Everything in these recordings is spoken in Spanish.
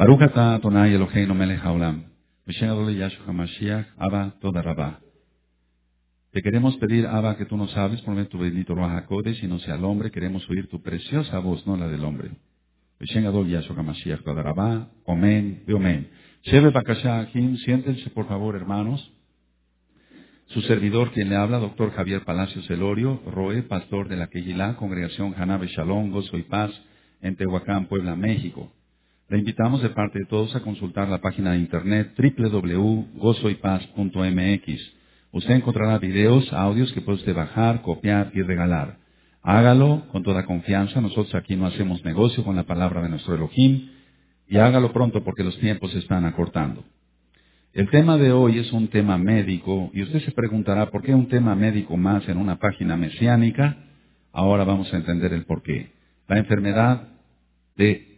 Baruch atah Eloheinu melech haolam. Abba Toda. Te queremos pedir, Abba, que tú nos hables por medio tu bendito Ruach HaKodesh y no sea el hombre. Queremos oír tu preciosa voz, no la del hombre. Bakasha Akim, siéntense por favor, hermanos. Su servidor, quien le habla, doctor Javier Palacios Elorio, Roe, pastor de la Quejilá, Congregación Hanabe Shalom, Gozo y Paz, en Tehuacán, Puebla, México. Le invitamos de parte de todos a consultar la página de internet www.gozoypaz.mx. Usted encontrará videos, audios que puede usted bajar, copiar y regalar. Hágalo con toda confianza. Nosotros aquí no hacemos negocio con la palabra de nuestro Elohim. Y hágalo pronto porque los tiempos se están acortando. El tema de hoy es un tema médico y usted se preguntará por qué un tema médico más en una página mesiánica. Ahora vamos a entender el por qué. La enfermedad de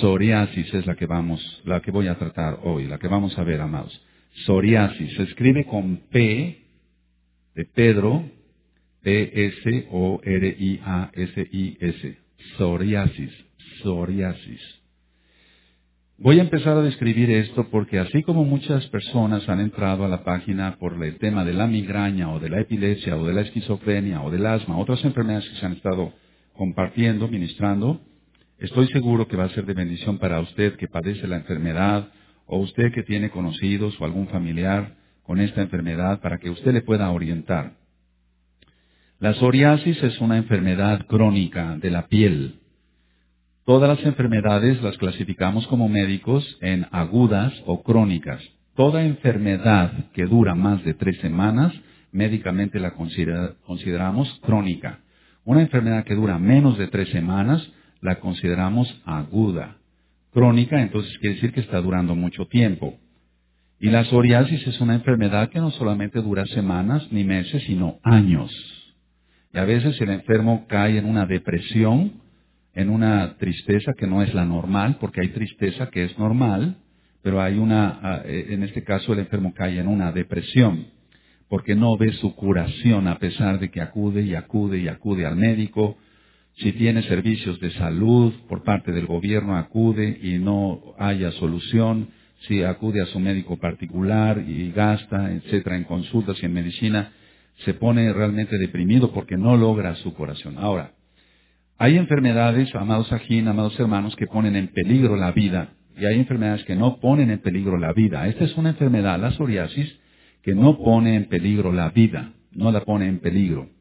psoriasis es la que vamos, la que voy a tratar hoy, la que vamos a ver, amados. Psoriasis se escribe con P de Pedro, P-S-O-R-I-A-S-I-S. Psoriasis, psoriasis. Voy a empezar a describir esto porque así como muchas personas han entrado a la página por el tema de la migraña o de la epilepsia o de la esquizofrenia o del asma, otras enfermedades que se han estado compartiendo, ministrando, estoy seguro que va a ser de bendición para usted que padece la enfermedad o usted que tiene conocidos o algún familiar con esta enfermedad para que usted le pueda orientar. La psoriasis es una enfermedad crónica de la piel. Todas las enfermedades las clasificamos como médicos en agudas o crónicas. Toda enfermedad que dura más de tres semanas, médicamente la consideramos crónica. Una enfermedad que dura menos de tres semanas, la consideramos aguda. Crónica, entonces quiere decir que está durando mucho tiempo. Y la psoriasis es una enfermedad que no solamente dura semanas ni meses, sino años. Y a veces el enfermo cae en una depresión, en una tristeza que no es la normal, porque hay tristeza que es normal, pero hay una, ah, eh, en este caso el enfermo cae en una depresión, porque no ve su curación a pesar de que acude y acude y acude al médico. Si tiene servicios de salud por parte del gobierno, acude y no haya solución. Si acude a su médico particular y gasta, etcétera, en consultas y en medicina, se pone realmente deprimido porque no logra su curación. Ahora, hay enfermedades, amados ajín, amados hermanos, que ponen en peligro la vida. Y hay enfermedades que no ponen en peligro la vida. Esta es una enfermedad, la psoriasis, que no pone en peligro la vida. No la pone en peligro.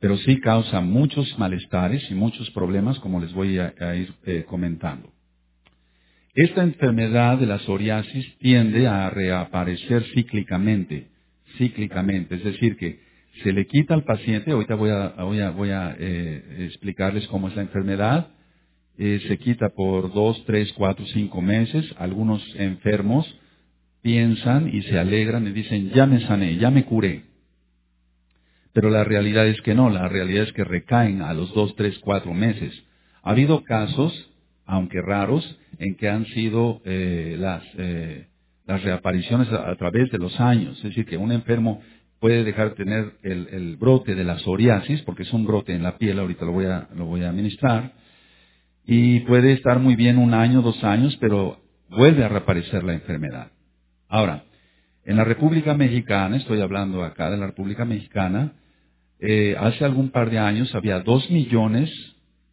Pero sí causa muchos malestares y muchos problemas, como les voy a, ir eh, comentando. Esta enfermedad de la psoriasis tiende a reaparecer cíclicamente. Cíclicamente. Es decir, que se le quita al paciente, ahorita voy a, voy a, eh, explicarles cómo es la enfermedad, eh, se quita por dos, tres, cuatro, cinco meses, algunos enfermos piensan y se alegran y dicen, ya me sané, ya me curé. Pero la realidad es que no, la realidad es que recaen a los dos, tres, cuatro meses. Ha habido casos, aunque raros, en que han sido eh, las, las reapariciones a, través de los años. Es decir, que un enfermo puede dejar de tener el, brote de la psoriasis, porque es un brote en la piel, ahorita lo voy a, lo voy a administrar, y puede estar muy bien un año, dos años, pero vuelve a reaparecer la enfermedad. Ahora, en la República Mexicana, estoy hablando acá de la República Mexicana, eh, hace algún par de años había dos millones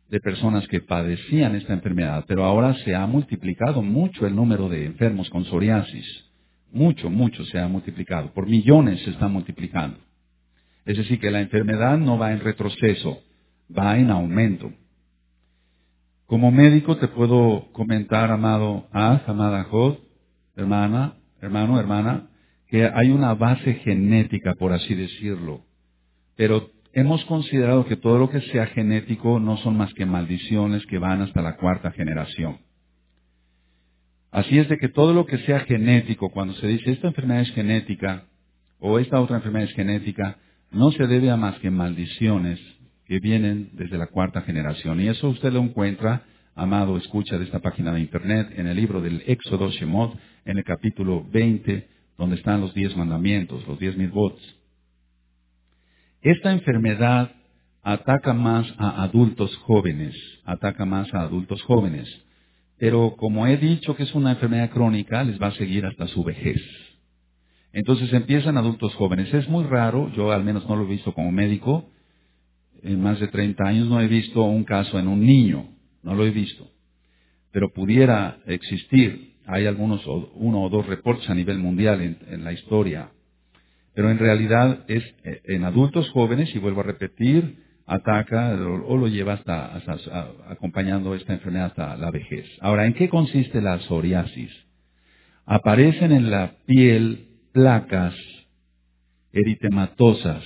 de personas que padecían esta enfermedad, pero ahora se ha multiplicado mucho el número de enfermos con psoriasis. Mucho, mucho se ha multiplicado. Por millones se está multiplicando. Es decir, que la enfermedad no va en retroceso, va en aumento. Como médico te puedo comentar, amado Az, amada Jod, hermana, hermano, hermana, que hay una base genética, por así decirlo. Pero hemos considerado que todo lo que sea genético no son más que maldiciones que van hasta la cuarta generación. Así es de que todo lo que sea genético, cuando se dice esta enfermedad es genética o esta otra enfermedad es genética, no se debe a más que maldiciones que vienen desde la cuarta generación. Y eso usted lo encuentra, amado escucha de esta página de internet, en el libro del Éxodo Shemot, en el capítulo 20, donde están los diez mandamientos, los diez mil votos. Esta enfermedad ataca más a adultos jóvenes, ataca más a adultos jóvenes. pero como he dicho que es una enfermedad crónica, les va a seguir hasta su vejez. Entonces empiezan adultos jóvenes. Es muy raro, yo al menos no lo he visto como médico, en más de 30 años no he visto un caso en un niño, no lo he visto. Pero pudiera existir, hay algunos, uno o dos reportes a nivel mundial en, la historia. Pero en realidad es eh, en adultos jóvenes, y vuelvo a repetir, ataca o, lo lleva hasta, acompañando esta enfermedad hasta la vejez. Ahora, ¿en qué consiste la psoriasis? Aparecen en la piel placas eritematosas,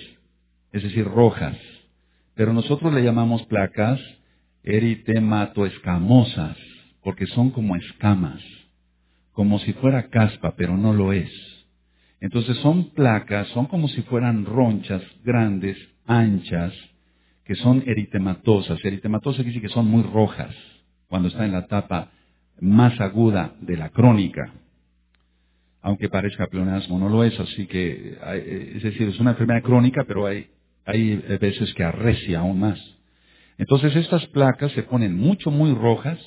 es decir, rojas, pero nosotros le llamamos placas eritematoescamosas, porque son como escamas, como si fuera caspa, pero no lo es. Entonces son placas, son como si fueran ronchas grandes, anchas, que son eritematosas. Eritematosas quiere decir que son muy rojas cuando está en la etapa más aguda de la crónica. Aunque parezca pleonasmo, no lo es, así que, es decir, es una enfermedad crónica, pero hay, hay veces que arrecia aún más. Entonces estas placas se ponen mucho, muy rojas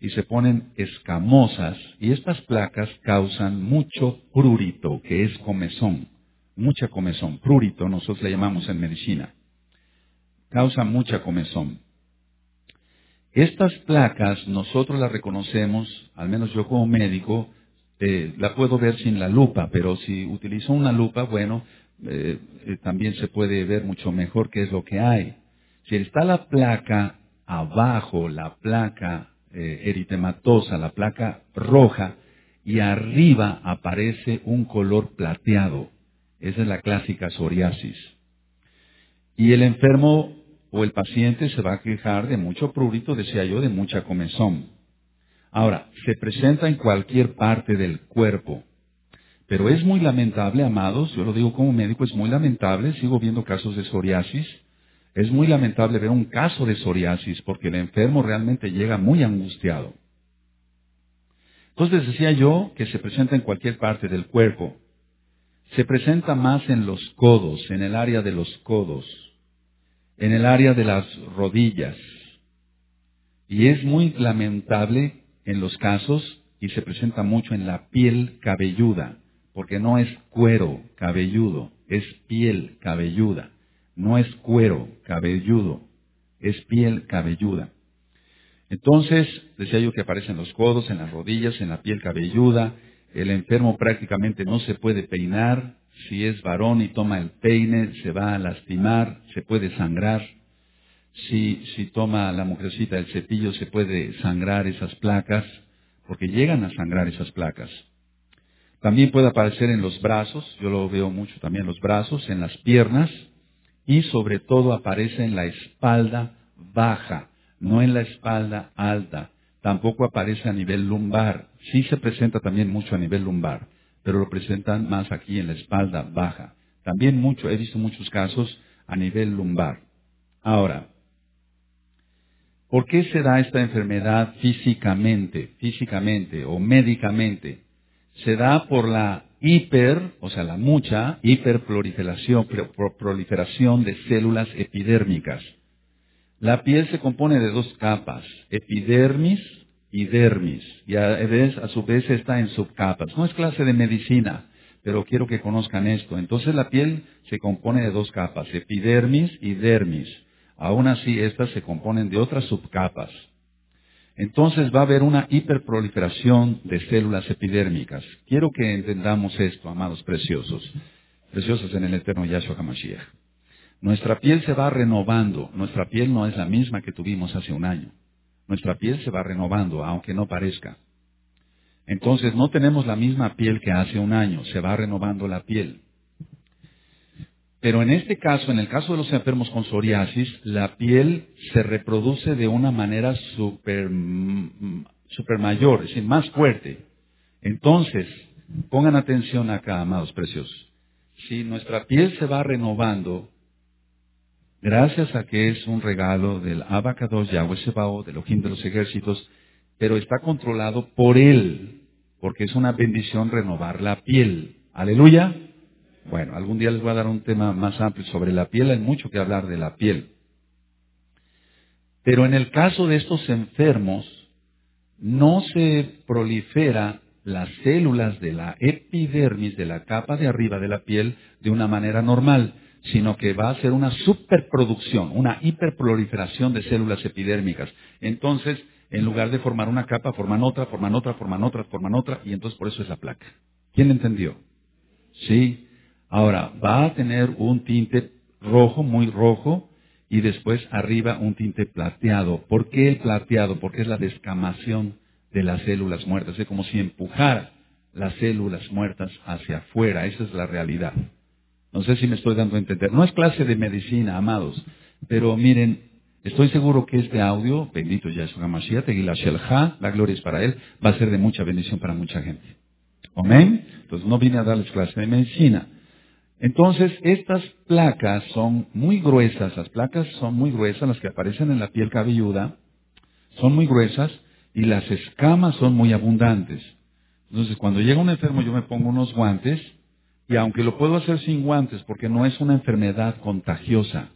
y se ponen escamosas y estas placas causan mucho prurito, que es comezón, mucha comezón. Prurito nosotros le llamamos en medicina causa mucha comezón. Estas placas nosotros las reconocemos, al menos yo como médico, eh, la puedo ver sin la lupa, pero si utilizo una lupa, bueno, eh, eh, también se puede ver mucho mejor qué es lo que hay. Si está la placa abajo, la placa eritematosa, la placa roja, y arriba aparece un color plateado. Esa es la clásica psoriasis. Y el enfermo o el paciente se va a quejar de mucho prurito, decía yo, de mucha comezón. Ahora, se presenta en cualquier parte del cuerpo. Pero es muy lamentable, amados, yo lo digo como médico, es muy lamentable, sigo viendo casos de psoriasis, es muy lamentable ver un caso de psoriasis porque el enfermo realmente llega muy angustiado. Entonces decía yo que se presenta en cualquier parte del cuerpo. Se presenta más en los codos, en el área de los codos en el área de las rodillas. Y es muy lamentable en los casos y se presenta mucho en la piel cabelluda, porque no es cuero cabelludo, es piel cabelluda. No es cuero cabelludo, es piel cabelluda. Entonces, decía yo que aparece en los codos, en las rodillas, en la piel cabelluda. El enfermo prácticamente no se puede peinar, si es varón y toma el peine, se va a lastimar, se puede sangrar. Si, si toma la mujercita el cepillo, se puede sangrar esas placas, porque llegan a sangrar esas placas. También puede aparecer en los brazos, yo lo veo mucho también en los brazos, en las piernas, y sobre todo aparece en la espalda baja, no en la espalda alta. Tampoco aparece a nivel lumbar, sí se presenta también mucho a nivel lumbar pero lo presentan más aquí en la espalda baja. También mucho, he visto muchos casos a nivel lumbar. Ahora, ¿por qué se da esta enfermedad físicamente, físicamente o médicamente? Se da por la hiper, o sea, la mucha hiperproliferación proliferación de células epidérmicas. La piel se compone de dos capas, epidermis y dermis. Y a, a su vez está en subcapas. No es clase de medicina, pero quiero que conozcan esto. Entonces la piel se compone de dos capas, epidermis y dermis. Aún así, estas se componen de otras subcapas. Entonces va a haber una hiperproliferación de células epidérmicas. Quiero que entendamos esto, amados preciosos, preciosos en el eterno Yahshua HaMashiach. Nuestra piel se va renovando. Nuestra piel no es la misma que tuvimos hace un año. Nuestra piel se va renovando, aunque no parezca. Entonces no tenemos la misma piel que hace un año, se va renovando la piel. Pero en este caso, en el caso de los enfermos con psoriasis, la piel se reproduce de una manera super, super mayor, es decir, más fuerte. Entonces, pongan atención acá, amados preciosos. Si nuestra piel se va renovando, gracias a que es un regalo del Abacados Yahweh Sebao, del Ojim de los ejércitos, pero está controlado por Él, porque es una bendición renovar la piel. Aleluya. Bueno, algún día les voy a dar un tema más amplio sobre la piel, hay mucho que hablar de la piel. Pero en el caso de estos enfermos, no se prolifera las células de la epidermis, de la capa de arriba de la piel, de una manera normal, sino que va a ser una superproducción, una hiperproliferación de células epidérmicas. Entonces, en lugar de formar una capa, forman otra, forman otra, forman otra, forman otra, y entonces por eso es la placa. ¿Quién entendió? Sí. Ahora, va a tener un tinte rojo, muy rojo, y después arriba un tinte plateado. ¿Por qué el plateado? Porque es la descamación de las células muertas. Es como si empujara las células muertas hacia afuera. Esa es la realidad. No sé si me estoy dando a entender. No es clase de medicina, amados. Pero miren, estoy seguro que este audio, bendito Yahshua HaMashiach, la gloria es para él, va a ser de mucha bendición para mucha gente. Amén. Entonces no vine a darles clase de medicina. Entonces, estas placas son muy gruesas, las placas son muy gruesas, las que aparecen en la piel cabelluda, son muy gruesas y las escamas son muy abundantes. Entonces, cuando llega un enfermo yo me pongo unos guantes y aunque lo puedo hacer sin guantes porque no es una enfermedad contagiosa,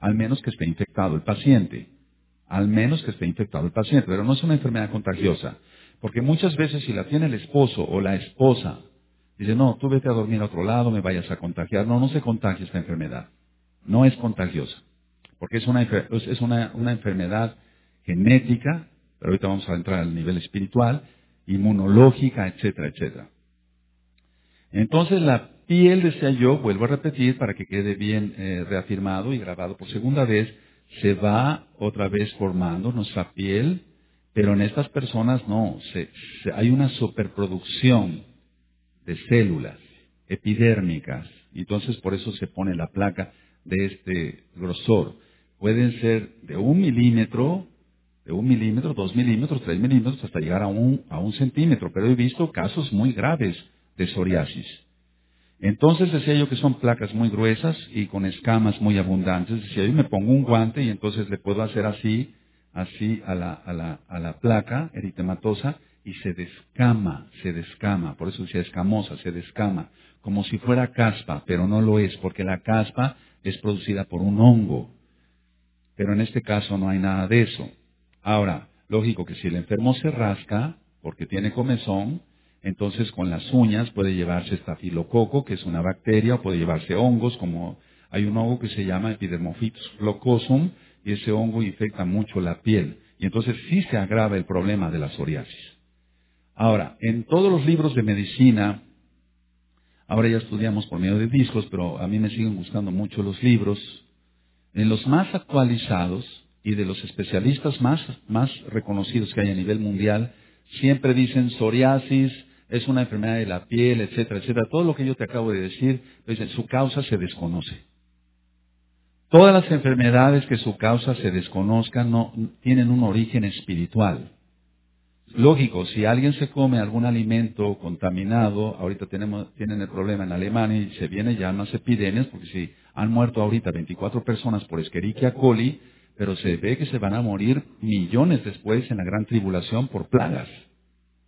al menos que esté infectado el paciente, al menos que esté infectado el paciente, pero no es una enfermedad contagiosa, porque muchas veces si la tiene el esposo o la esposa Dice, no, tú vete a dormir a otro lado, me vayas a contagiar. No, no se contagia esta enfermedad. No es contagiosa. Porque es una, es una, una enfermedad genética, pero ahorita vamos a entrar al nivel espiritual, inmunológica, etcétera, etcétera. Entonces la piel, decía yo, vuelvo a repetir para que quede bien eh, reafirmado y grabado por segunda vez, se va otra vez formando nuestra piel, pero en estas personas no, hay una superproducción de células epidérmicas. Entonces por eso se pone la placa de este grosor. Pueden ser de un milímetro, de un milímetro, dos milímetros, tres milímetros, hasta llegar a un, a un centímetro. Pero he visto casos muy graves de psoriasis. Entonces decía yo que son placas muy gruesas y con escamas muy abundantes. Decía yo me pongo un guante y entonces le puedo hacer así, así a la, a la, a la placa eritematosa y se descama, se descama, por eso decía escamosa, se descama, como si fuera caspa, pero no lo es, porque la caspa es producida por un hongo. Pero en este caso no hay nada de eso. Ahora, lógico que si el enfermo se rasca, porque tiene comezón, entonces con las uñas puede llevarse estafilococo, que es una bacteria, o puede llevarse hongos, como hay un hongo que se llama Epidermophytus flocosum, y ese hongo infecta mucho la piel. Y entonces sí se agrava el problema de la psoriasis. Ahora, en todos los libros de medicina, ahora ya estudiamos por medio de discos, pero a mí me siguen gustando mucho los libros, en los más actualizados y de los especialistas más, más reconocidos que hay a nivel mundial, siempre dicen psoriasis, es una enfermedad de la piel, etcétera, etcétera. Todo lo que yo te acabo de decir, dicen, su causa se desconoce. Todas las enfermedades que su causa se desconozca no, tienen un origen espiritual. Lógico, si alguien se come algún alimento contaminado, ahorita tienen el problema en Alemania y se viene ya unas epidemias, porque si han muerto ahorita 24 personas por Escherichia coli, pero se ve que se van a morir millones después en la gran tribulación por plagas.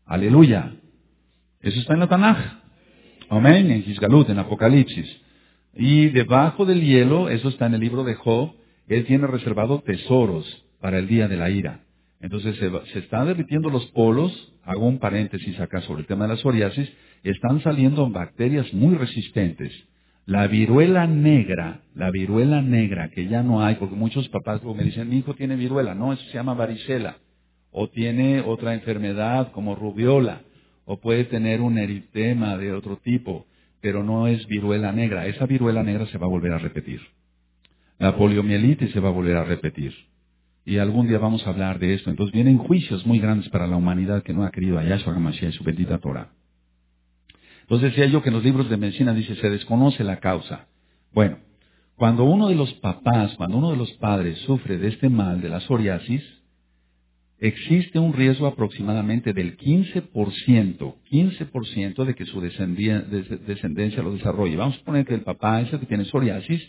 Aleluya. Eso está en la Tanaj. Amén, en Gisgalut, en Apocalipsis. Y debajo del hielo, eso está en el libro de Job, él tiene reservado tesoros para el día de la ira. Entonces se, están derritiendo los polos, hago un paréntesis acá sobre el tema de la psoriasis, están saliendo bacterias muy resistentes. La viruela negra, la viruela negra, que ya no hay, porque muchos papás me dicen, mi hijo tiene viruela, no, eso se llama varicela, o tiene otra enfermedad como rubiola, o puede tener un eritema de otro tipo, pero no es viruela negra. Esa viruela negra se va a volver a repetir. La poliomielitis se va a volver a repetir. Y algún día vamos a hablar de esto. Entonces vienen juicios muy grandes para la humanidad que no ha querido a Yahshua HaMashiach y su bendita Torah. Entonces decía yo que en los libros de medicina dice, se desconoce la causa. Bueno, cuando uno de los papás, cuando uno de los padres sufre de este mal, de la psoriasis, existe un riesgo aproximadamente del 15%, 15% de que su descendencia lo desarrolle. Vamos a poner que el papá es el que tiene psoriasis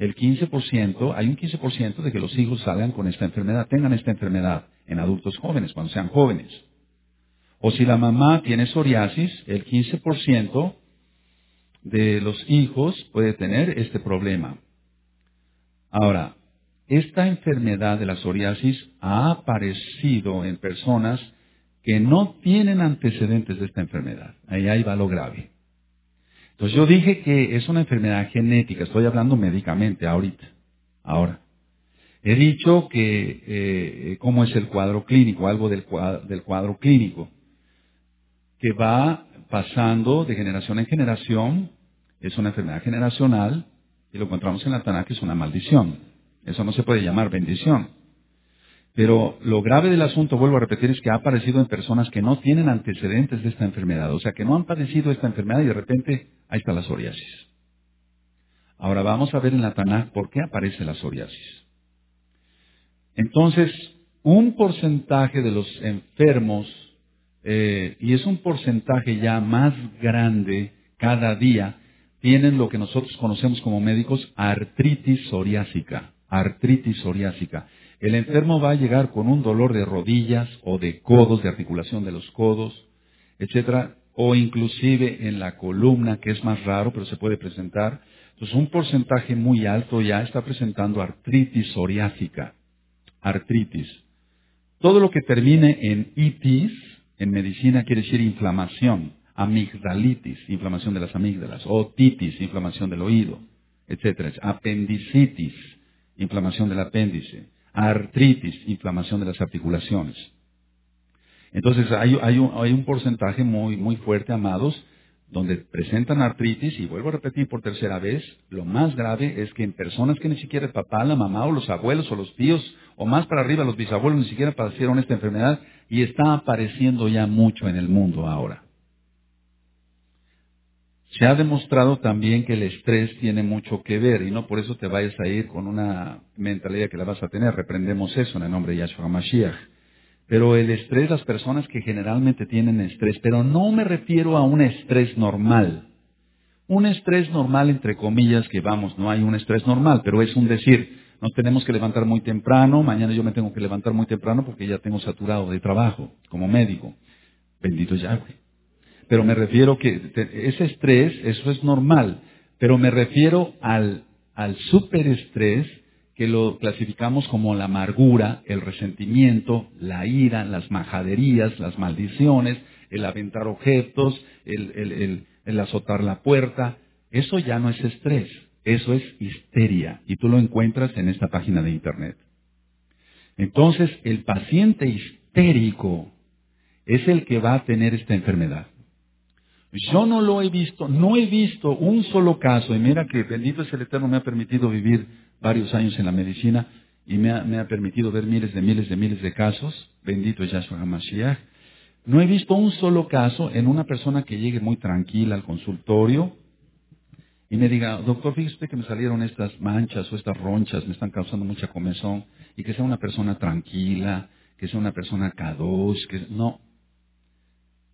el 15%, hay un 15% de que los hijos salgan con esta enfermedad, tengan esta enfermedad en adultos jóvenes, cuando sean jóvenes. O si la mamá tiene psoriasis, el 15% de los hijos puede tener este problema. Ahora, esta enfermedad de la psoriasis ha aparecido en personas que no tienen antecedentes de esta enfermedad. Ahí, ahí va lo grave. Entonces yo dije que es una enfermedad genética, estoy hablando médicamente ahorita, ahora. He dicho que eh, cómo es el cuadro clínico, algo del cuadro, clínico, que va pasando de generación en generación, es una enfermedad generacional, y lo encontramos en la Tanakh, es una maldición. Eso no se puede llamar bendición. Pero lo grave del asunto, vuelvo a repetir, es que ha aparecido en personas que no tienen antecedentes de esta enfermedad, o sea, que no han padecido esta enfermedad y de repente ahí está la psoriasis. Ahora vamos a ver en la Tanakh por qué aparece la psoriasis. Entonces, un porcentaje de los enfermos, eh, y es un porcentaje ya más grande cada día, tienen lo que nosotros conocemos como médicos artritis psoriásica. Artritis psoriásica. El enfermo va a llegar con un dolor de rodillas o de codos, de articulación de los codos, etcétera, o inclusive en la columna, que es más raro, pero se puede presentar. Entonces, un porcentaje muy alto ya está presentando artritis psoriásica artritis. Todo lo que termine en itis, en medicina quiere decir inflamación, amigdalitis, inflamación de las amígdalas, otitis, inflamación del oído, etc. Apendicitis, inflamación del apéndice, artritis, inflamación de las articulaciones. Entonces hay, un, un porcentaje muy, muy fuerte, amados, donde presentan artritis, y vuelvo a repetir por tercera vez, lo más grave es que en personas que ni siquiera el papá, la mamá o los abuelos o los tíos, o más para arriba los bisabuelos ni siquiera padecieron esta enfermedad, y está apareciendo ya mucho en el mundo ahora. Se ha demostrado también que el estrés tiene mucho que ver, y no por eso te vayas a ir con una mentalidad que la vas a tener. Reprendemos eso en el nombre de Yahshua Mashiach. Pero el estrés, las personas que generalmente tienen estrés, pero no me refiero a un estrés normal. Un estrés normal, entre comillas, que vamos, no hay un estrés normal, pero es un decir, nos tenemos que levantar muy temprano, mañana yo me tengo que levantar muy temprano porque ya tengo saturado de trabajo como médico. Bendito Yahweh. Pero me refiero que ese estrés, eso es normal, pero me refiero al, superestrés que lo clasificamos como la amargura, el resentimiento, la ira, las majaderías, las maldiciones, el aventar objetos, el, azotar la puerta. Eso ya no es estrés, eso es histeria y tú lo encuentras en esta página de internet. Entonces, el paciente histérico es el que va a tener esta enfermedad. Yo no lo he visto, no he visto un solo caso, y mira que bendito es el Eterno, me ha permitido vivir varios años en la medicina y me ha, permitido ver miles de miles de miles de casos. Bendito es Yahshua HaMashiach. No he visto un solo caso en una persona que llegue muy tranquila al consultorio y me diga, doctor, fíjese que me salieron estas manchas o estas ronchas, me están causando mucha comezón, y que sea una persona tranquila, que sea una persona cados, que no.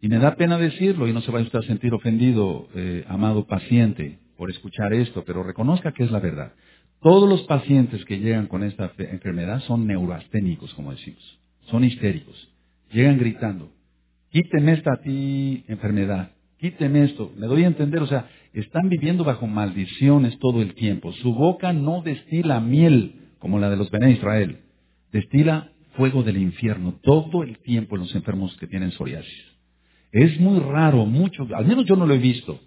Y me da pena decirlo, y no se vaya usted a sentir ofendido, eh, amado paciente, por escuchar esto, pero reconozca que es la verdad. Todos los pacientes que llegan con esta enfermedad son neuroasténicos, como decimos. Son histéricos. Llegan gritando, quíteme esta ti enfermedad, quíteme esto. Me doy a entender, o sea, están viviendo bajo maldiciones todo el tiempo. Su boca no destila miel como la de los Bené Israel. Destila fuego del infierno todo el tiempo en los enfermos que tienen psoriasis. Es muy raro, mucho, al menos yo no lo he visto.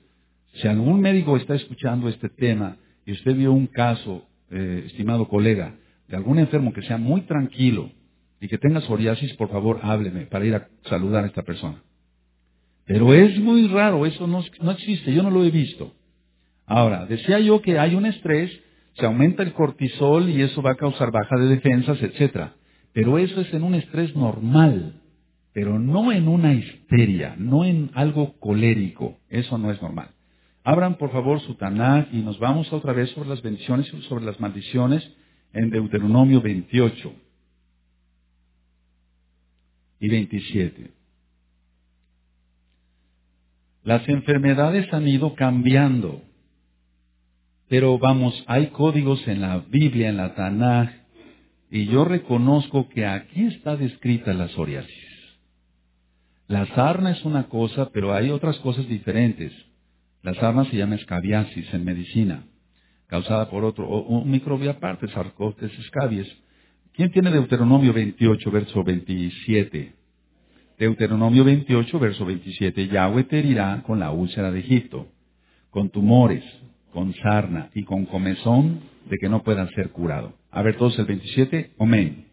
Si algún médico está escuchando este tema, y usted vio un caso, eh, estimado colega, de algún enfermo que sea muy tranquilo y que tenga psoriasis, por favor hábleme para ir a saludar a esta persona. Pero es muy raro, eso no, no existe, yo no lo he visto. Ahora, decía yo que hay un estrés, se aumenta el cortisol y eso va a causar baja de defensas, etc. Pero eso es en un estrés normal, pero no en una histeria, no en algo colérico, eso no es normal. Abran por favor su Tanakh y nos vamos otra vez sobre las bendiciones y sobre las maldiciones en Deuteronomio 28 y 27. Las enfermedades han ido cambiando, pero vamos, hay códigos en la Biblia, en la Tanakh, y yo reconozco que aquí está descrita la psoriasis. La sarna es una cosa, pero hay otras cosas diferentes. La sarna se llama escabiasis en medicina, causada por otro, un microbio aparte, Sarcoptes scabies. ¿Quién tiene Deuteronomio 28, verso 27? Deuteronomio 28, verso 27, Yahweh te herirá con la úlcera de Egipto, con tumores, con sarna y con comezón de que no puedan ser curado. A ver todos el 27, amén.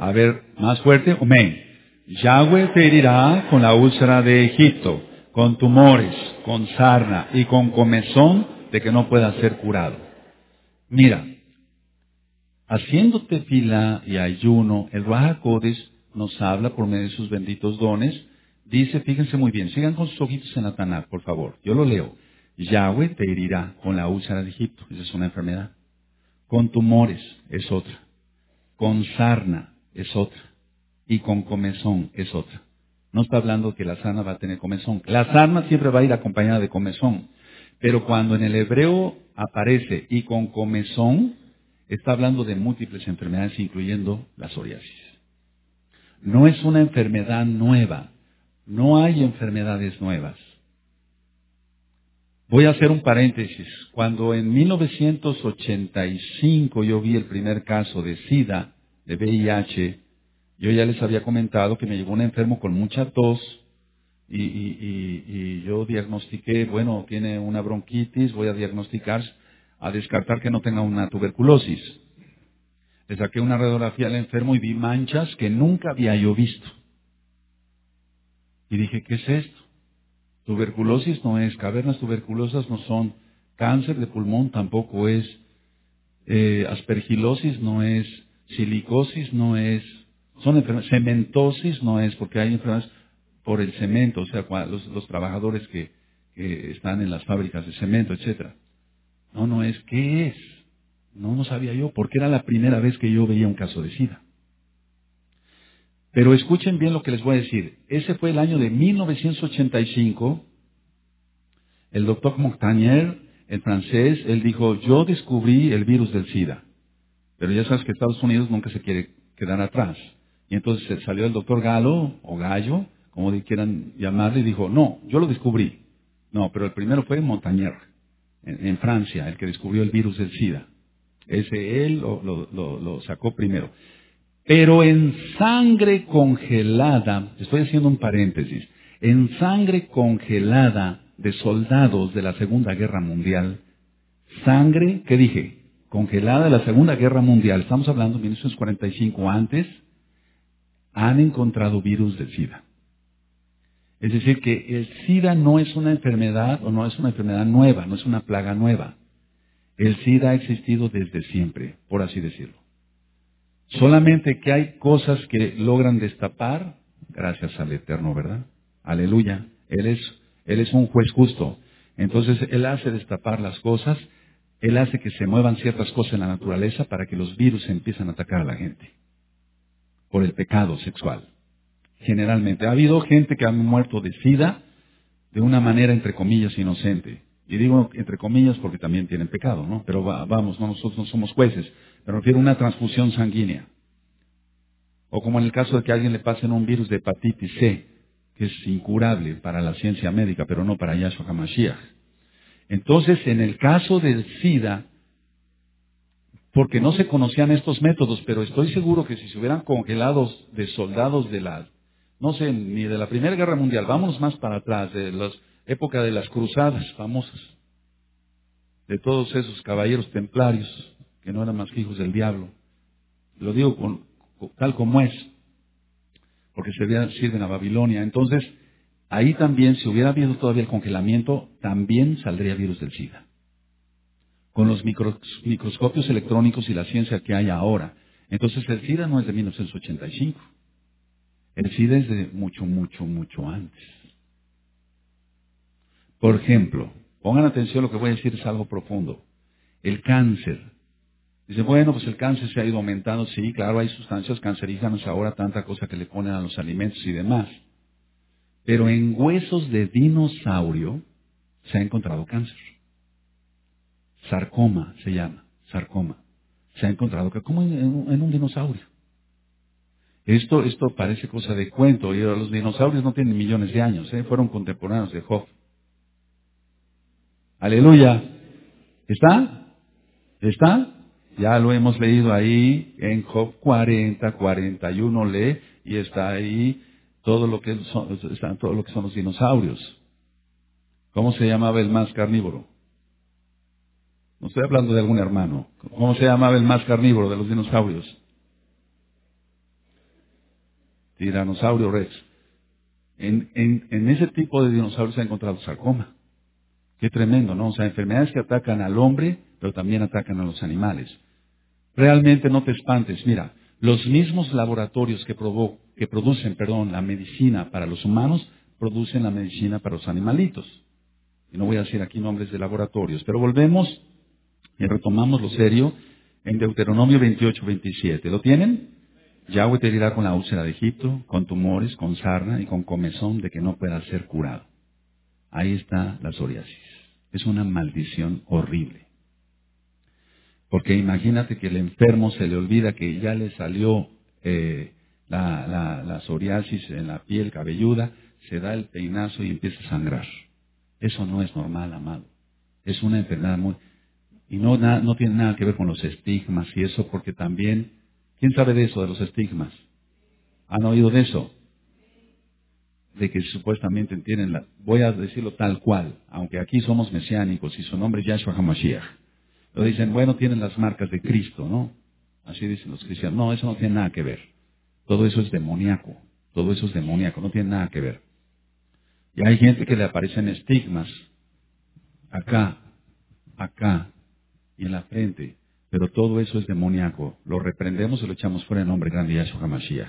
A ver, más fuerte, amén. Yahweh te herirá con la úlcera de Egipto, con tumores, con sarna y con comezón de que no pueda ser curado. Mira, haciéndote fila y ayuno, el Raja nos habla por medio de sus benditos dones. Dice, fíjense muy bien, sigan con sus ojitos en la por favor. Yo lo leo. Yahweh te herirá con la úlcera de Egipto, esa es una enfermedad. Con tumores es otra. Con sarna es otra. Y con comezón es otra. No está hablando que la sarna va a tener comezón. La sarna siempre va a ir acompañada de comezón. Pero cuando en el hebreo aparece y con comezón, está hablando de múltiples enfermedades, incluyendo la psoriasis. No es una enfermedad nueva. No hay enfermedades nuevas. Voy a hacer un paréntesis. Cuando en 1985 yo vi el primer caso de SIDA, de VIH, yo ya les había comentado que me llegó un enfermo con mucha tos y, y, yo diagnostiqué, bueno, tiene una bronquitis, voy a diagnosticar, a descartar que no tenga una tuberculosis. Le saqué una radiografía al enfermo y vi manchas que nunca había yo visto. Y dije, ¿qué es esto? Tuberculosis no es, cavernas tuberculosas no son, cáncer de pulmón tampoco es, eh, aspergilosis no es, silicosis no es, son enfermedades, cementosis no es, porque hay enfermedades por el cemento, o sea, los, trabajadores que, están en las fábricas de cemento, etcétera. No, no es, ¿qué es? No, no sabía yo, porque era la primera vez que yo veía un caso de SIDA. Pero escuchen bien lo que les voy a decir. Ese fue el año de 1985. El doctor Montagnier, el francés, él dijo, yo descubrí el virus del SIDA. Pero ya sabes que Estados Unidos nunca se quiere quedar atrás. Y entonces salió el doctor Galo, o Gallo, como quieran llamarle, y dijo, no, yo lo descubrí. No, pero el primero fue Montagnier, en, Francia, el que descubrió el virus del SIDA. Ese él lo, sacó primero. Pero en sangre congelada, estoy haciendo un paréntesis, en sangre congelada de soldados de la Segunda Guerra Mundial, sangre, ¿qué dije? Congelada de la Segunda Guerra Mundial, estamos hablando de 1945 antes, han encontrado virus del SIDA. Es decir, que el SIDA no es una enfermedad o no es una enfermedad nueva, no es una plaga nueva. El SIDA ha existido desde siempre, por así decirlo. Solamente que hay cosas que logran destapar gracias al Eterno, ¿verdad? Aleluya. Él es, él es un juez justo. Entonces, Él hace destapar las cosas, Él hace que se muevan ciertas cosas en la naturaleza para que los virus empiecen a atacar a la gente por el pecado sexual. Generalmente. Ha habido gente que ha muerto de sida de una manera, entre comillas, inocente. Y digo entre comillas porque también tienen pecado, ¿no? Pero vamos, nosotros no somos jueces. Me refiero a una transfusión sanguínea. O como en el caso de que a alguien le pasen un virus de hepatitis C, que es incurable para la ciencia médica, pero no para Yahshua HaMashiach. Entonces, en el caso del SIDA, porque no se conocían estos métodos, pero estoy seguro que si se hubieran congelado de soldados de la, no sé, ni de la Primera Guerra Mundial, vámonos más para atrás, de la época de las cruzadas famosas, de todos esos caballeros templarios, que no eran más que hijos del diablo. Lo digo con, tal como es, porque se sirven a Babilonia. Entonces, ahí también, si hubiera habido todavía el congelamiento, también saldría virus del SIDA con los microscopios electrónicos y la ciencia que hay ahora. Entonces el SIDA no es de 1985. El SIDA es de mucho, mucho, mucho antes. Por ejemplo, pongan atención, lo que voy a decir es algo profundo. El cáncer. Dice, bueno, pues el cáncer se ha ido aumentando. Sí, claro, hay sustancias cancerígenas ahora, tanta cosa que le ponen a los alimentos y demás. Pero en huesos de dinosaurio se ha encontrado cáncer. Sarcoma se llama, sarcoma. Se ha encontrado que como en, un dinosaurio. Esto, esto parece cosa de cuento, y los dinosaurios no tienen millones de años, ¿eh? fueron contemporáneos de Job. Aleluya. ¿Está? ¿Está? Ya lo hemos leído ahí en Job 40, 41 lee y está ahí todo lo que son, está todo lo que son los dinosaurios. ¿Cómo se llamaba el más carnívoro? No estoy hablando de algún hermano. ¿Cómo se llamaba el más carnívoro de los dinosaurios? Tiranosaurio Rex. En, en, ese tipo de dinosaurios se ha encontrado sarcoma. Qué tremendo, ¿no? O sea, enfermedades que atacan al hombre, pero también atacan a los animales. Realmente no te espantes. Mira, los mismos laboratorios que, que producen perdón, la medicina para los humanos, producen la medicina para los animalitos. Y no voy a decir aquí nombres de laboratorios, pero volvemos y retomamos lo serio en Deuteronomio 28, 27. ¿Lo tienen? Yahweh te dirá con la úlcera de Egipto, con tumores, con sarna y con comezón de que no pueda ser curado. Ahí está la psoriasis. Es una maldición horrible. Porque imagínate que el enfermo se le olvida que ya le salió eh, la, la, psoriasis en la piel cabelluda, se da el peinazo y empieza a sangrar. Eso no es normal, amado. Es una enfermedad muy... Y no, no tiene nada que ver con los estigmas y eso, porque también... ¿Quién sabe de eso, de los estigmas? ¿Han oído de eso? De que supuestamente tienen la... Voy a decirlo tal cual, aunque aquí somos mesiánicos y su nombre es Yahshua HaMashiach. Lo dicen, bueno, tienen las marcas de Cristo, ¿no? Así dicen los cristianos. No, eso no tiene nada que ver. Todo eso es demoníaco. Todo eso es demoníaco, no tiene nada que ver. Y hay gente que le aparecen estigmas acá, acá y en la frente. Pero todo eso es demoníaco. Lo reprendemos y lo echamos fuera en nombre grande de Yahshua HaMashiach.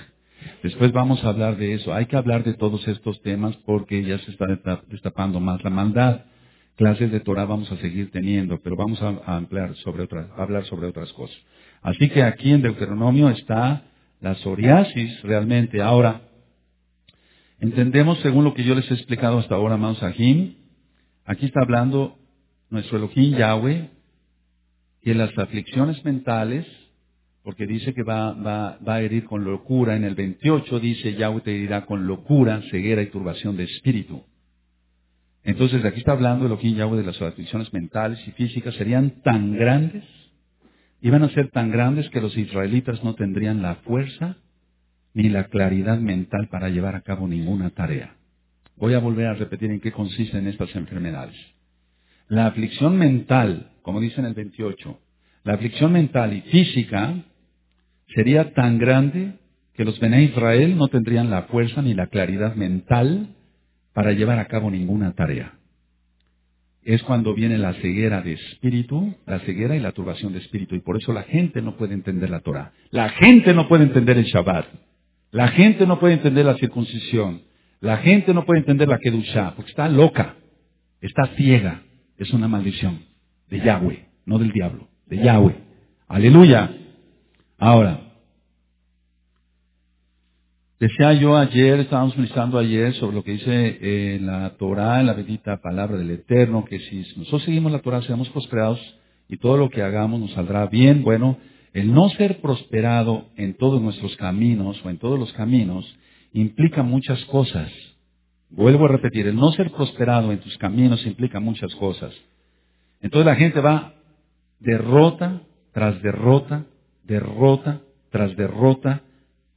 Después vamos a hablar de eso. Hay que hablar de todos estos temas porque ya se está destapando más la maldad clases de Torah vamos a seguir teniendo, pero vamos a, ampliar sobre otras, hablar sobre otras cosas. Así que aquí en Deuteronomio está la psoriasis realmente. Ahora, entendemos según lo que yo les he explicado hasta ahora, amados Ajim, aquí está hablando nuestro Elohim Yahweh, que las aflicciones mentales, porque dice que va, va, va, a herir con locura, en el 28 dice Yahweh te herirá con locura, ceguera y turbación de espíritu. Entonces, aquí está hablando el Ojín Yahweh de las aflicciones mentales y físicas, serían tan grandes, iban a ser tan grandes que los israelitas no tendrían la fuerza ni la claridad mental para llevar a cabo ninguna tarea. Voy a volver a repetir en qué consisten estas enfermedades. La aflicción mental, como dice en el 28, la aflicción mental y física sería tan grande que los Bené Israel no tendrían la fuerza ni la claridad mental para llevar a cabo ninguna tarea. Es cuando viene la ceguera de espíritu, la ceguera y la turbación de espíritu. Y por eso la gente no puede entender la Torah. La gente no puede entender el Shabbat. La gente no puede entender la circuncisión. La gente no puede entender la Kedushá, porque está loca, está ciega. Es una maldición de Yahweh, no del diablo, de Yahweh. Aleluya. Ahora, Decía yo ayer, estábamos pensando ayer sobre lo que dice eh, la Torah, en la bendita palabra del Eterno, que si nosotros seguimos la Torah seremos prosperados y todo lo que hagamos nos saldrá bien. Bueno, el no ser prosperado en todos nuestros caminos o en todos los caminos implica muchas cosas. Vuelvo a repetir, el no ser prosperado en tus caminos implica muchas cosas. Entonces la gente va derrota tras derrota, derrota tras derrota,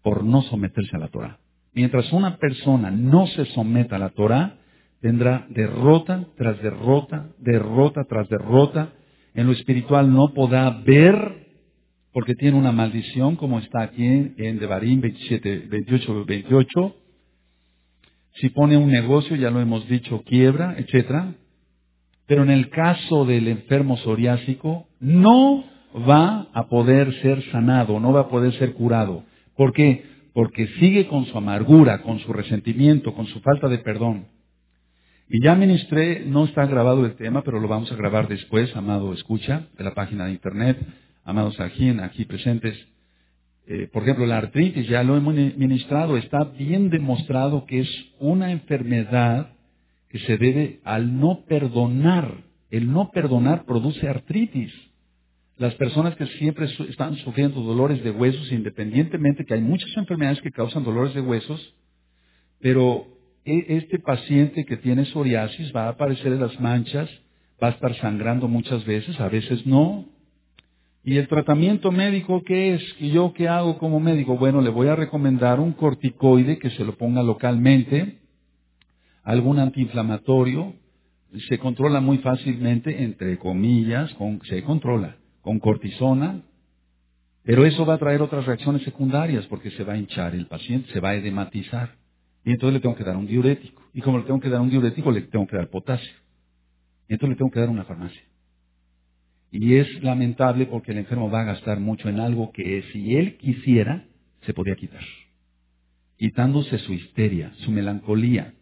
por no someterse a la Torah. Mientras una persona no se someta a la Torah, tendrá derrota tras derrota, derrota tras derrota. En lo espiritual no podrá ver porque tiene una maldición, como está aquí en Devarim 27, 28, 28. Si pone un negocio, ya lo hemos dicho, quiebra, etc. Pero en el caso del enfermo psoriásico, no va a poder ser sanado, no va a poder ser curado. ¿Por qué? Porque sigue con su amargura, con su resentimiento, con su falta de perdón. Y ya ministré, no está grabado el tema, pero lo vamos a grabar después, amado escucha, de la página de internet, amados aquí, aquí presentes. Eh, por ejemplo, la artritis, ya lo hemos ministrado, está bien demostrado que es una enfermedad que se debe al no perdonar. El no perdonar produce artritis. Las personas que siempre están sufriendo dolores de huesos, independientemente que hay muchas enfermedades que causan dolores de huesos, pero e, este paciente que tiene psoriasis va a aparecer en las manchas, va a estar sangrando muchas veces, a veces no. ¿Y el tratamiento médico qué es? ¿Y yo qué hago como médico? Bueno, le voy a recomendar un corticoide que se lo ponga localmente, algún antiinflamatorio, se controla muy fácilmente, entre comillas, se controla con cortisona, pero eso va a traer otras reacciones secundarias porque se va a hinchar el paciente, se va a edematizar. Y entonces le tengo que dar un diurético. Y como le tengo que dar un diurético, le tengo que dar potasio. Y entonces le tengo que dar una farmacia. Y es lamentable porque el enfermo va a gastar mucho en algo que si él quisiera, se podía quitar. Quitándose su histeria, su melancolía,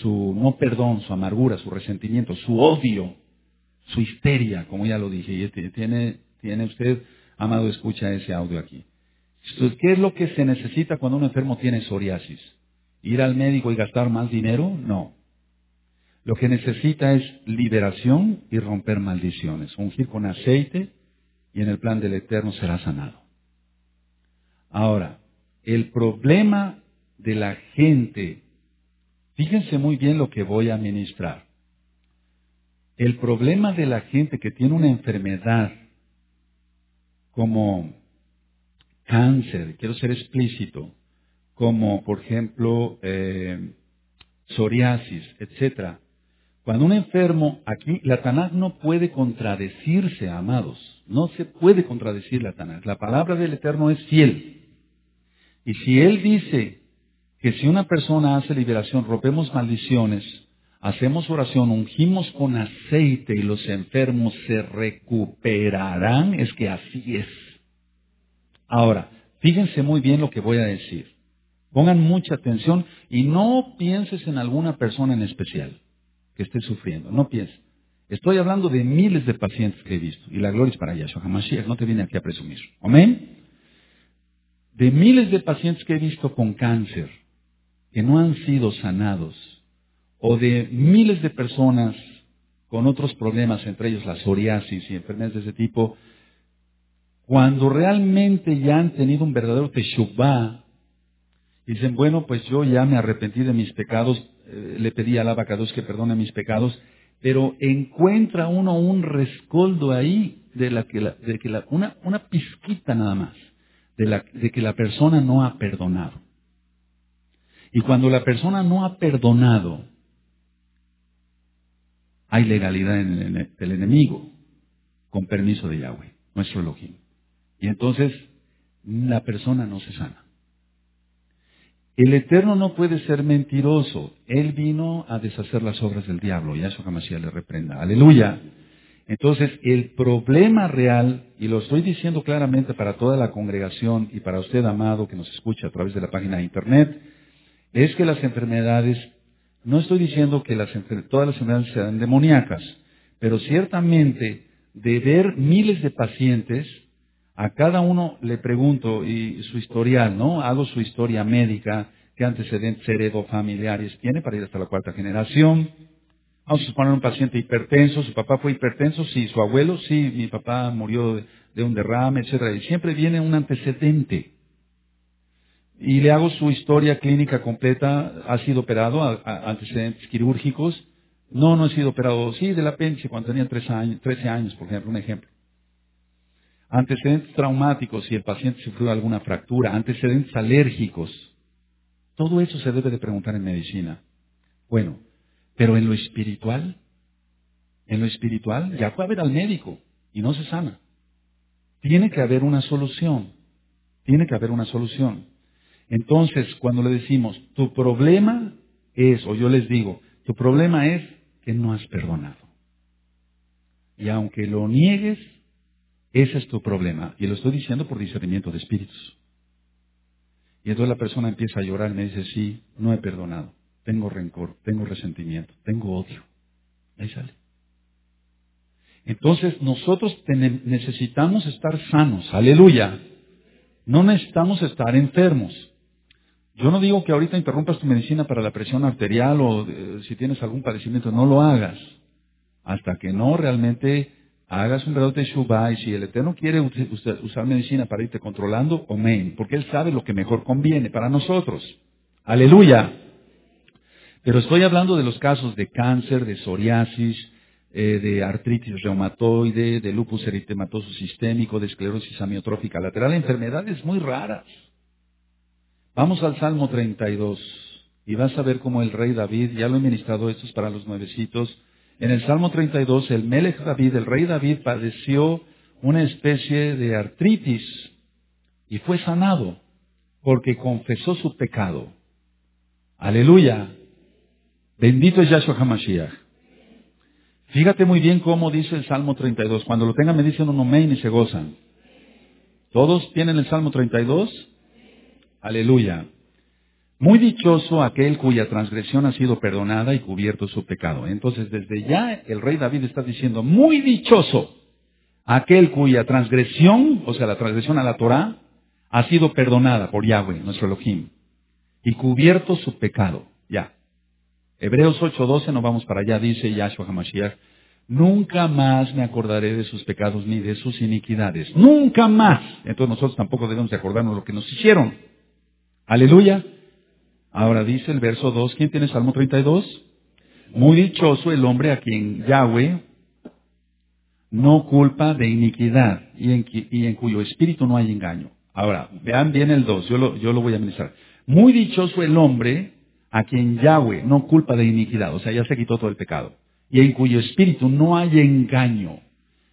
su no perdón, su amargura, su resentimiento, su odio, su histeria, como ya lo dije. Y tiene, tiene usted Amado, escucha ese audio aquí. ¿Qué es lo que se necesita cuando un enfermo tiene psoriasis? ¿Ir al médico y gastar más dinero? No. Lo que necesita es liberación y romper maldiciones. Ungir con aceite y en el plan del Eterno será sanado. Ahora, el problema de la gente, fíjense muy bien lo que voy a ministrar. El problema de la gente que tiene una enfermedad como cáncer, quiero ser explícito, como por ejemplo eh, psoriasis, etc. Cuando un enfermo, aquí la Tanakh no puede contradecirse, amados, no se puede contradecir la Tanakh. La palabra del Eterno es fiel. Y si Él dice que si una persona hace liberación, rompemos maldiciones, hacemos oración, ungimos con aceite y los enfermos se recuperarán, es que así es. Ahora, fíjense muy bien lo que voy a decir. Pongan mucha atención y no pienses en alguna persona en especial que esté sufriendo. No pienses. Estoy hablando de miles de pacientes que he visto. Y la gloria es para Yahshua HaMashiach. No te viene aquí a presumir. Amén. De miles de pacientes que he visto con cáncer que no han sido sanados o de miles de personas con otros problemas, entre ellos la psoriasis y enfermedades de ese tipo, cuando realmente ya han tenido un verdadero teshuvah, dicen, bueno, pues yo ya me arrepentí de mis pecados, eh, le pedí al abacados que perdone mis pecados, pero encuentra uno un rescoldo ahí de, la que, de que la, una, una pizquita nada más, de, la, de que la persona no ha perdonado. Y cuando la persona no ha perdonado, hay legalidad en el, enemigo, con permiso de Yahweh, nuestro Elohim. Y entonces la persona no se sana. El Eterno no puede ser mentiroso. Él vino a deshacer las obras del diablo. Y a eso jamás le reprenda. Aleluya. Entonces, el problema real, y lo estoy diciendo claramente para toda la congregación y para usted, amado, que nos escucha a través de la página de Internet, es que las enfermedades no estoy diciendo que todas las enfermedades sean demoníacas, pero ciertamente de ver miles de pacientes, a cada uno le pregunto y su historial, ¿no? Hago su historia médica, qué antecedentes heredofamiliares tiene para ir hasta la cuarta generación. Vamos a suponer un paciente hipertenso, su papá fue hipertenso, sí, su abuelo, sí, mi papá murió de, un derrame, etcétera. Y siempre viene un antecedente y le hago su historia clínica completa. ¿Ha sido operado? ¿Antecedentes quirúrgicos? No, no he sido operado. Sí, del apéndice cuando tenía 13 años, 13 años, por ejemplo, un ejemplo. Antecedentes traumáticos, si el paciente sufrió alguna fractura. Antecedentes alérgicos. Todo eso se debe de preguntar en medicina. Bueno, pero en lo espiritual, en lo espiritual, ya fue a ver al médico y no se sana. Tiene que haber una solución. Tiene que haber una solución. Entonces, cuando le decimos, tu problema es, o yo les digo, tu problema es que no has perdonado. Y aunque lo niegues, ese es tu problema. Y lo estoy diciendo por discernimiento de espíritus. Y entonces la persona empieza a llorar y me dice, sí, no he perdonado. Tengo rencor, tengo resentimiento, tengo odio. Ahí sale. Entonces nosotros necesitamos estar sanos. Aleluya. No necesitamos estar enfermos. Yo no digo que ahorita interrumpas tu medicina para la presión arterial o eh, si tienes algún padecimiento, no lo hagas. Hasta que no realmente hagas un grado de y si el Eterno quiere usar medicina para irte controlando, amén, porque Él sabe lo que mejor conviene para nosotros. Aleluya. Pero estoy hablando de los casos de cáncer, de psoriasis, eh, de artritis reumatoide, de lupus eritematoso sistémico, de esclerosis amiotrófica lateral, enfermedades muy raras. Vamos al Salmo 32 y vas a ver cómo el rey David, ya lo he ministrado, esto es para los nuevecitos, en el Salmo 32 el Melech David, el rey David padeció una especie de artritis y fue sanado porque confesó su pecado. Aleluya. Bendito es Yahshua HaMashiach. Fíjate muy bien cómo dice el Salmo 32. Cuando lo tengan me dicen un amén y se gozan. ¿Todos tienen el Salmo 32? Aleluya. Muy dichoso aquel cuya transgresión ha sido perdonada y cubierto su pecado. Entonces, desde ya el rey David está diciendo, muy dichoso aquel cuya transgresión, o sea, la transgresión a la Torah, ha sido perdonada por Yahweh, nuestro Elohim, y cubierto su pecado. Ya. Hebreos 8:12, no vamos para allá, dice Yahshua HaMashiach, nunca más me acordaré de sus pecados ni de sus iniquidades. Nunca más. Entonces nosotros tampoco debemos de acordarnos de lo que nos hicieron. Aleluya. Ahora dice el verso 2, ¿quién tiene Salmo 32? Muy dichoso el hombre a quien Yahweh no culpa de iniquidad y en, cuyo espíritu no hay engaño. Ahora, vean bien el 2, yo lo, yo lo voy a administrar. Muy dichoso el hombre a quien Yahweh no culpa de iniquidad, o sea, ya se quitó todo el pecado, y en cuyo espíritu no hay engaño.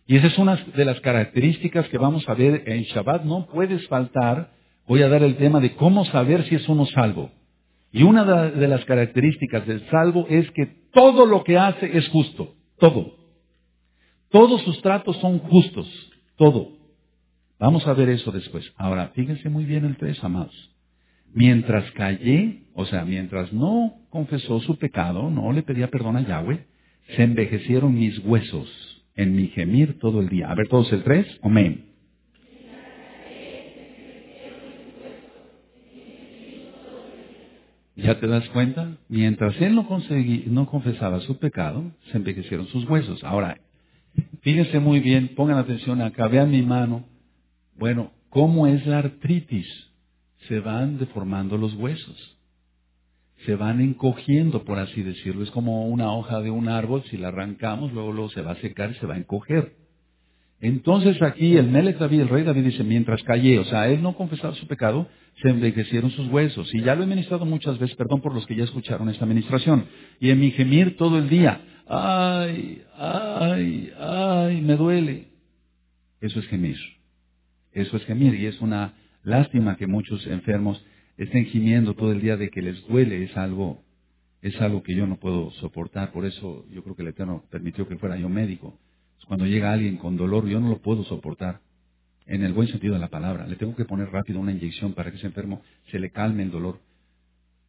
Y esa es una de las características que vamos a ver en Shabbat. No puedes faltar. Voy a dar el tema de cómo saber si es uno salvo. Y una de las características del salvo es que todo lo que hace es justo. Todo. Todos sus tratos son justos. Todo. Vamos a ver eso después. Ahora, fíjense muy bien el 3, amados. Mientras callé, o sea, mientras no confesó su pecado, no le pedía perdón a Yahweh, se envejecieron mis huesos en mi gemir todo el día. A ver, todos el 3, amén. ¿Ya te das cuenta? Mientras él no, no confesaba su pecado, se envejecieron sus huesos. Ahora, fíjense muy bien, pongan atención acá, vean mi mano. Bueno, ¿cómo es la artritis? se van deformando los huesos, se van encogiendo, por así decirlo. Es como una hoja de un árbol, si la arrancamos, luego, luego se va a secar y se va a encoger. Entonces aquí el Melech David, el rey David dice, mientras callé, o sea, él no confesaba su pecado, se envejecieron sus huesos. Y ya lo he ministrado muchas veces, perdón por los que ya escucharon esta ministración. Y en mi gemir todo el día, ay, ay, ay, me duele. Eso es gemir. Eso es gemir y es una Lástima que muchos enfermos estén gimiendo todo el día de que les duele, es algo, es algo que yo no puedo soportar, por eso yo creo que el Eterno permitió que fuera yo médico. Cuando llega alguien con dolor, yo no lo puedo soportar, en el buen sentido de la palabra. Le tengo que poner rápido una inyección para que ese enfermo se le calme el dolor.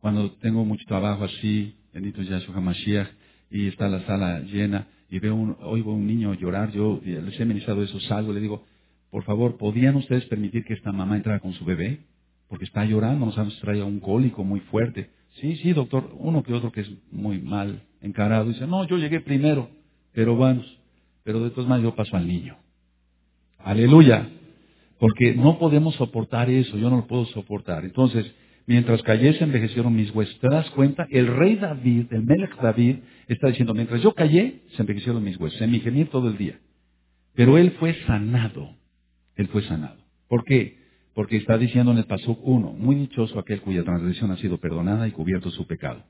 Cuando tengo mucho trabajo así, bendito Yahshua HaMashiach, y está la sala llena, y veo un, oigo a un niño llorar, yo les he ministrado eso, salgo, le digo, por favor, ¿podían ustedes permitir que esta mamá entrara con su bebé? Porque está llorando, no sabemos si trae un cólico muy fuerte. Sí, sí, doctor, uno que otro que es muy mal encarado. Dice, no, yo llegué primero, pero vamos, pero de todas maneras yo paso al niño. Aleluya. Porque no podemos soportar eso, yo no lo puedo soportar. Entonces, mientras callé se envejecieron mis huesos. ¿Te das cuenta? El rey David, el Melech David, está diciendo, mientras yo callé, se envejecieron mis huesos. En mi gemir todo el día. Pero él fue sanado él fue sanado. ¿Por qué? Porque está diciendo en el paso 1, muy dichoso aquel cuya transgresión ha sido perdonada y cubierto su pecado.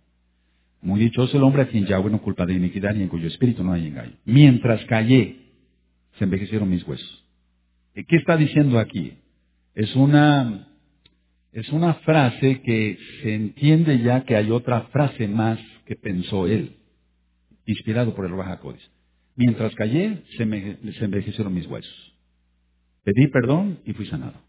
Muy dichoso el hombre a quien Yahweh no culpa de iniquidad y en cuyo espíritu no hay engaño. Mientras callé, se envejecieron mis huesos. ¿Qué está diciendo aquí? Es una, es una frase que se entiende ya que hay otra frase más que pensó él, inspirado por el Raja Mientras callé, se, se envejecieron mis huesos. Pedí perdón y fui sanado.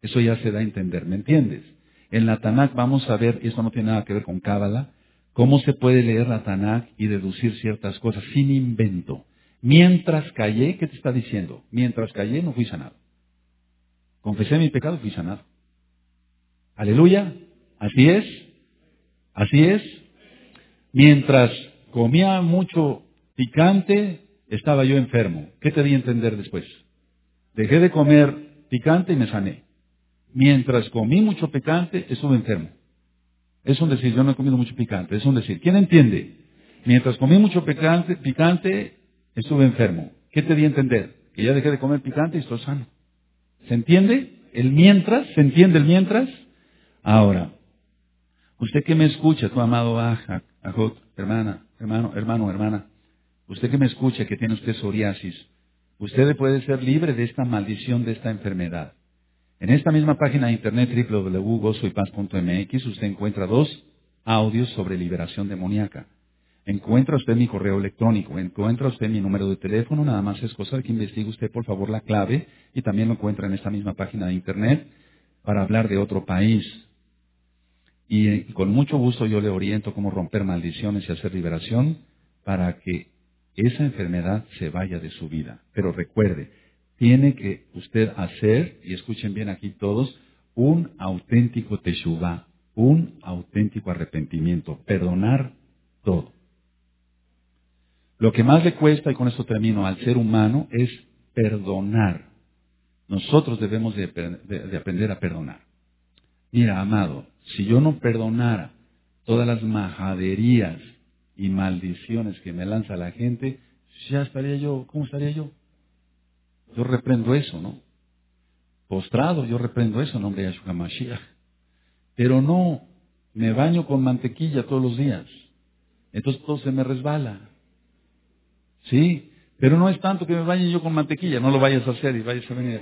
Eso ya se da a entender, ¿me entiendes? En la Tanakh vamos a ver, y esto no tiene nada que ver con Cábala, cómo se puede leer la Tanakh y deducir ciertas cosas sin invento. Mientras callé, ¿qué te está diciendo? Mientras callé no fui sanado. Confesé mi pecado fui sanado. Aleluya. Así es. Así es. Mientras comía mucho picante, estaba yo enfermo. ¿Qué te di a entender después? Dejé de comer picante y me sané. Mientras comí mucho picante, estuve enfermo. Es un decir, yo no he comido mucho picante, es un decir. ¿Quién entiende? Mientras comí mucho picante, picante estuve enfermo. ¿Qué te di a entender? Que ya dejé de comer picante y estoy sano. ¿Se entiende? El mientras, ¿se entiende el mientras? Ahora, usted que me escucha, tu amado Aja, Ajot, hermana, hermano, hermano, hermana, usted que me escucha que tiene usted psoriasis, usted puede ser libre de esta maldición, de esta enfermedad. En esta misma página de internet www.gozoypaz.mx usted encuentra dos audios sobre liberación demoníaca. Encuentra usted mi correo electrónico, encuentra usted mi número de teléfono, nada más es cosa de que investigue usted por favor la clave y también lo encuentra en esta misma página de internet para hablar de otro país. Y eh, con mucho gusto yo le oriento cómo romper maldiciones y hacer liberación para que esa enfermedad se vaya de su vida. Pero recuerde, tiene que usted hacer, y escuchen bien aquí todos, un auténtico teshuvah, un auténtico arrepentimiento, perdonar todo. Lo que más le cuesta, y con esto termino, al ser humano es perdonar. Nosotros debemos de, aprender a perdonar. Mira, amado, si yo no perdonara todas las majaderías y maldiciones que me lanza la gente, ya estaría yo, ¿cómo estaría yo? Yo reprendo eso, ¿no? Postrado, yo reprendo eso en nombre de Yahshua Mashiach. Pero no, me baño con mantequilla todos los días. Entonces todo se me resbala. ¿Sí? Pero no es tanto que me bañe yo con mantequilla, no lo vayas a hacer y vayas a venir.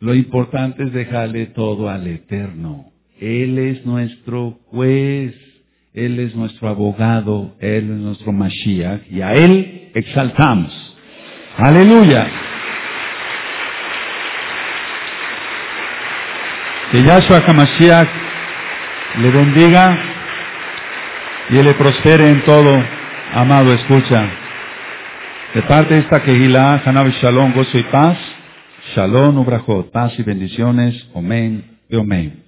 Lo importante es dejarle todo al Eterno. Él es nuestro juez, Él es nuestro abogado, Él es nuestro Mashiach y a Él exaltamos. Aleluya. Que Yahshua HaMashiach le bendiga y le prospere en todo. Amado, escucha. De parte de esta Kehilá, Hanav Shalom, gozo y paz. Shalom, Ubrajot, paz y bendiciones. Amén y amén.